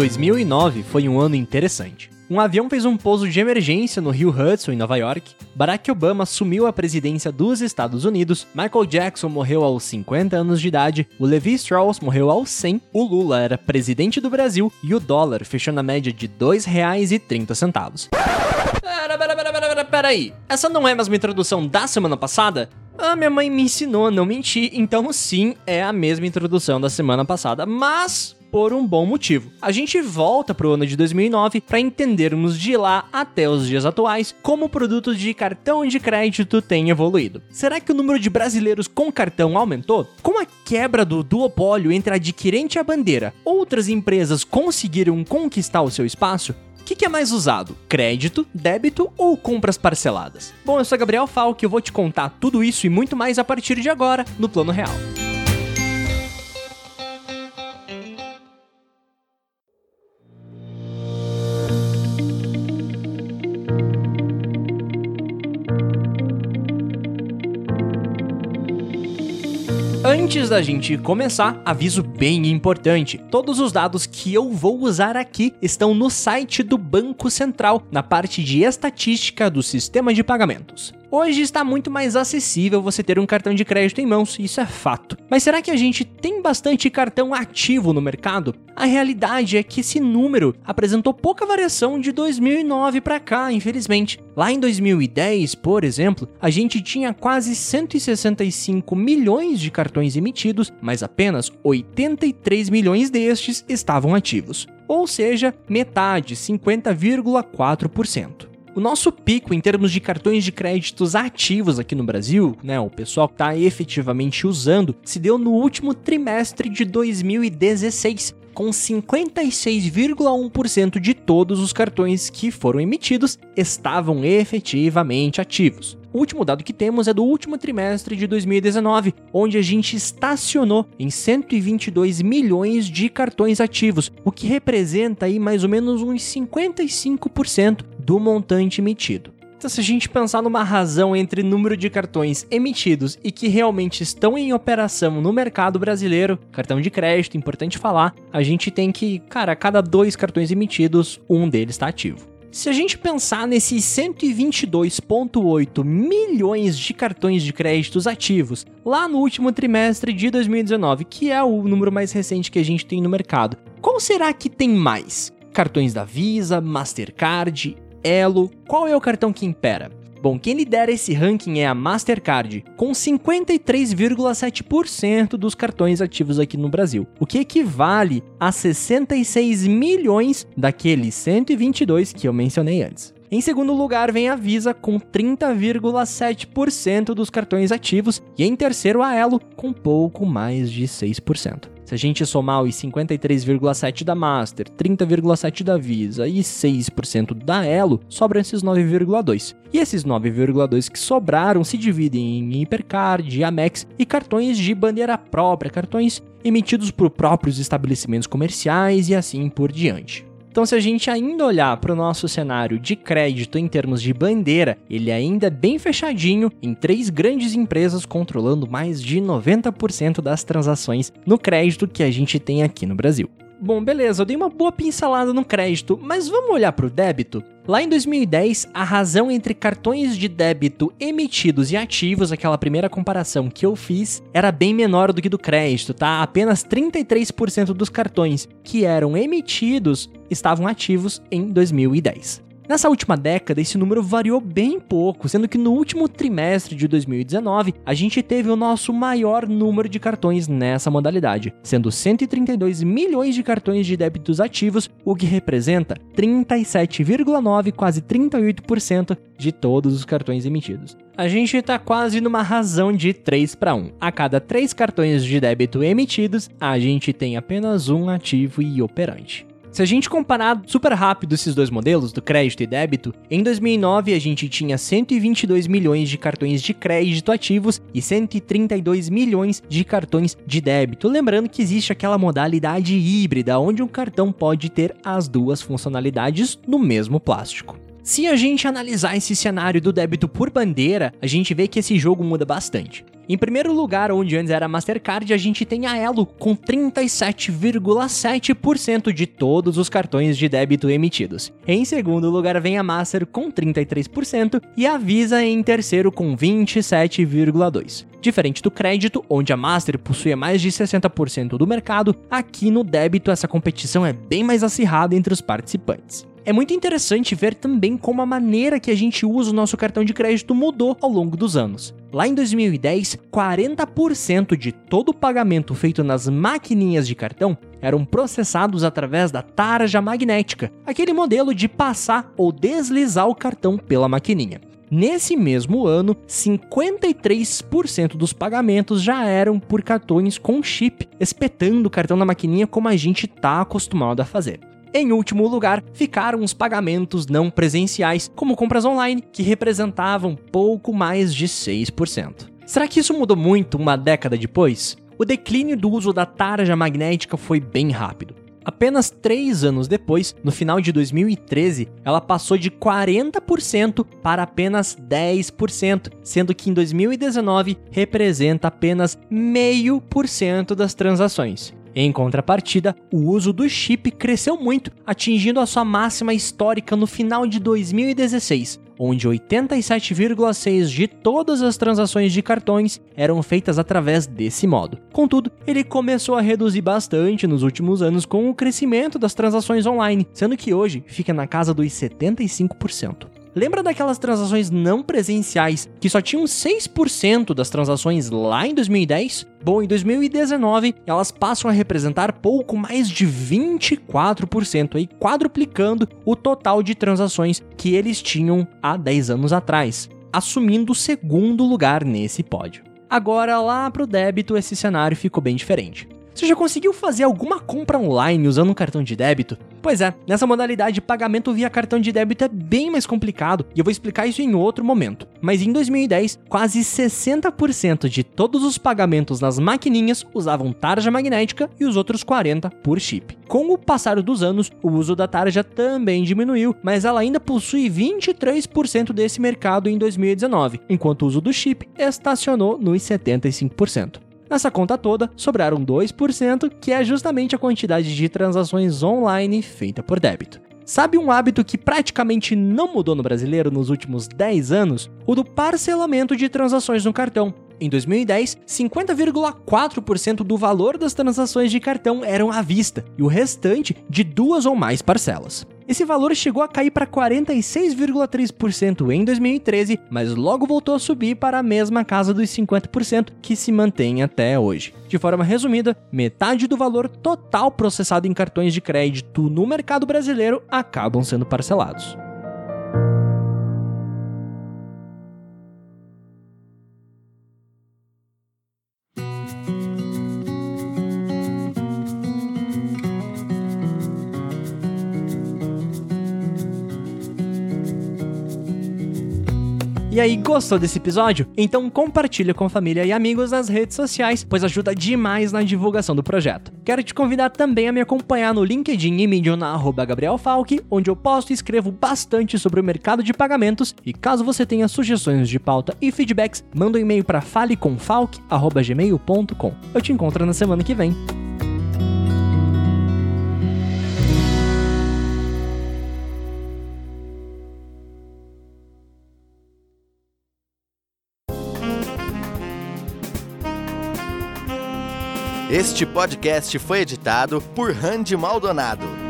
2009 foi um ano interessante. Um avião fez um pouso de emergência no rio Hudson, em Nova York. Barack Obama assumiu a presidência dos Estados Unidos. Michael Jackson morreu aos 50 anos de idade. O Levi Strauss morreu aos 100. O Lula era presidente do Brasil. E o dólar fechou na média de R$ 2,30. Pera, pera, pera, pera, pera, aí. Essa não é mais uma introdução da semana passada? Ah, minha mãe me ensinou a não mentir, então sim, é a mesma introdução da semana passada. Mas por um bom motivo. A gente volta para o ano de 2009 para entendermos de lá até os dias atuais como o produto de cartão de crédito tem evoluído. Será que o número de brasileiros com cartão aumentou? Com a quebra do duopólio entre adquirente e a bandeira, outras empresas conseguiram conquistar o seu espaço? O que, que, é mais usado? Crédito, débito ou compras parceladas? Bom, eu sou Gabriel Falk e eu vou te contar tudo isso e muito mais a partir de agora no Plano Real. Antes da gente começar, aviso bem importante: todos os dados que eu vou usar aqui estão no site do Banco Central, na parte de estatística do sistema de pagamentos. Hoje está muito mais acessível você ter um cartão de crédito em mãos, isso é fato. Mas será que a gente tem bastante cartão ativo no mercado? A realidade é que esse número apresentou pouca variação de 2009 para cá, infelizmente. Lá em 2010, por exemplo, a gente tinha quase 165 milhões de cartões emitidos, mas apenas 83 milhões destes estavam ativos. Ou seja, metade, 50,4%. O nosso pico em termos de cartões de créditos ativos aqui no Brasil, né, o pessoal que está efetivamente usando, se deu no último trimestre de 2016, com 56,1% de todos os cartões que foram emitidos estavam efetivamente ativos. O último dado que temos é do último trimestre de 2019, onde a gente estacionou em 122 milhões de cartões ativos, o que representa aí mais ou menos uns 55% do montante emitido. Então, se a gente pensar numa razão entre número de cartões emitidos e que realmente estão em operação no mercado brasileiro, cartão de crédito, importante falar, a gente tem que, cara, a cada dois cartões emitidos, um deles está ativo. Se a gente pensar nesses 122,8 milhões de cartões de créditos ativos lá no último trimestre de 2019, que é o número mais recente que a gente tem no mercado, qual será que tem mais? Cartões da Visa, Mastercard, Elo, qual é o cartão que impera? Bom, quem lidera esse ranking é a Mastercard, com 53,7% dos cartões ativos aqui no Brasil, o que equivale a 66 milhões daqueles 122 que eu mencionei antes. Em segundo lugar vem a Visa com 30,7% dos cartões ativos e em terceiro a Elo com pouco mais de 6%. Se a gente somar os 53,7 da Master, 30,7 da Visa e 6% da Elo, sobram esses 9,2. E esses 9,2 que sobraram se dividem em Hipercard, Amex e cartões de bandeira própria, cartões emitidos por próprios estabelecimentos comerciais e assim por diante. Então, se a gente ainda olhar para o nosso cenário de crédito em termos de bandeira, ele ainda é bem fechadinho em três grandes empresas controlando mais de 90% das transações no crédito que a gente tem aqui no Brasil. Bom, beleza, eu dei uma boa pincelada no crédito, mas vamos olhar para o débito? Lá em 2010, a razão entre cartões de débito emitidos e ativos, aquela primeira comparação que eu fiz, era bem menor do que do crédito, tá? Apenas 33% dos cartões que eram emitidos estavam ativos em 2010. Nessa última década, esse número variou bem pouco, sendo que no último trimestre de 2019, a gente teve o nosso maior número de cartões nessa modalidade, sendo 132 milhões de cartões de débitos ativos, o que representa 37,9, quase 38% de todos os cartões emitidos. A gente está quase numa razão de 3 para 1. A cada 3 cartões de débito emitidos, a gente tem apenas um ativo e operante. Se a gente comparar super rápido esses dois modelos, do crédito e débito, em 2009 a gente tinha 122 milhões de cartões de crédito ativos e 132 milhões de cartões de débito. Lembrando que existe aquela modalidade híbrida, onde um cartão pode ter as duas funcionalidades no mesmo plástico. Se a gente analisar esse cenário do débito por bandeira, a gente vê que esse jogo muda bastante. Em primeiro lugar, onde antes era Mastercard, a gente tem a Elo com 37,7% de todos os cartões de débito emitidos. Em segundo lugar vem a Master com 33% e a Visa em terceiro com 27,2%. Diferente do crédito, onde a Master possui mais de 60% do mercado, aqui no débito essa competição é bem mais acirrada entre os participantes. É muito interessante ver também como a maneira que a gente usa o nosso cartão de crédito mudou ao longo dos anos. Lá em 2010, 40% de todo o pagamento feito nas maquininhas de cartão eram processados através da tarja magnética, aquele modelo de passar ou deslizar o cartão pela maquininha. Nesse mesmo ano, 53% dos pagamentos já eram por cartões com chip, espetando o cartão na maquininha como a gente está acostumado a fazer. Em último lugar, ficaram os pagamentos não presenciais, como compras online, que representavam pouco mais de 6%. Será que isso mudou muito uma década depois? O declínio do uso da tarja magnética foi bem rápido. Apenas três anos depois, no final de 2013, ela passou de 40% para apenas 10%, sendo que em 2019 representa apenas meio por cento das transações. Em contrapartida, o uso do chip cresceu muito, atingindo a sua máxima histórica no final de 2016, onde 87,6% de todas as transações de cartões eram feitas através desse modo. Contudo, ele começou a reduzir bastante nos últimos anos com o crescimento das transações online, sendo que hoje fica na casa dos 75%. Lembra daquelas transações não presenciais que só tinham 6% das transações lá em 2010? Bom, em 2019 elas passam a representar pouco mais de 24%, aí quadruplicando o total de transações que eles tinham há 10 anos atrás, assumindo o segundo lugar nesse pódio. Agora, lá para o débito, esse cenário ficou bem diferente. Você já conseguiu fazer alguma compra online usando um cartão de débito? Pois é, nessa modalidade, pagamento via cartão de débito é bem mais complicado e eu vou explicar isso em outro momento. Mas em 2010, quase 60% de todos os pagamentos nas maquininhas usavam tarja magnética e os outros 40% por chip. Com o passar dos anos, o uso da tarja também diminuiu, mas ela ainda possui 23% desse mercado em 2019, enquanto o uso do chip estacionou nos 75%. Nessa conta toda, sobraram 2%, que é justamente a quantidade de transações online feita por débito. Sabe um hábito que praticamente não mudou no brasileiro nos últimos 10 anos? O do parcelamento de transações no cartão. Em 2010, 50,4% do valor das transações de cartão eram à vista e o restante de duas ou mais parcelas. Esse valor chegou a cair para 46,3% em 2013, mas logo voltou a subir para a mesma casa dos 50% que se mantém até hoje. De forma resumida, metade do valor total processado em cartões de crédito no mercado brasileiro acabam sendo parcelados. E aí, gostou desse episódio? Então compartilha com família e amigos nas redes sociais, pois ajuda demais na divulgação do projeto. Quero te convidar também a me acompanhar no LinkedIn e Medium na arroba Gabriel Falck, onde eu posto e escrevo bastante sobre o mercado de pagamentos. E caso você tenha sugestões de pauta e feedbacks, manda um e-mail para falecomfalk.gmail.com. Eu te encontro na semana que vem. Este podcast foi editado por Randy Maldonado.